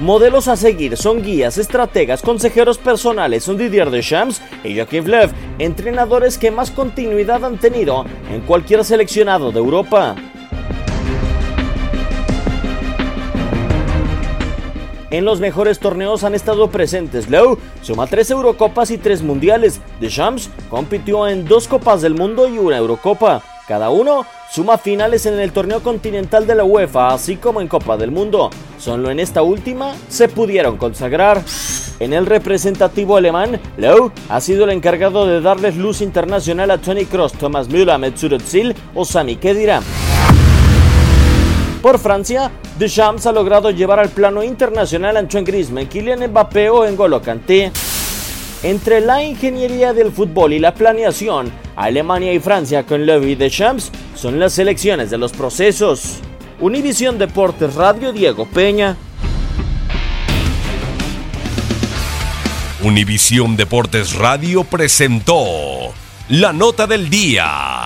Modelos a seguir son guías, estrategas, consejeros personales, son Didier Deschamps y Joachim Löw, entrenadores que más continuidad han tenido en cualquier seleccionado de Europa. En los mejores torneos han estado presentes Lowe, suma tres Eurocopas y tres Mundiales. Deschamps compitió en dos Copas del Mundo y una Eurocopa. Cada uno suma finales en el torneo continental de la UEFA, así como en Copa del Mundo. Solo en esta última se pudieron consagrar. En el representativo alemán, Lowe ha sido el encargado de darles luz internacional a Tony Cross, Thomas Müller, Mesut Özil o Sami Khedira. Por Francia, Deschamps ha logrado llevar al plano internacional a Antoine Griezmann, Kylian Mbappé o N'Golo Kanté. Entre la ingeniería del fútbol y la planeación, Alemania y Francia con Lowe y Deschamps son las selecciones de los procesos. Univisión Deportes Radio Diego Peña. Univisión Deportes Radio presentó la nota del día.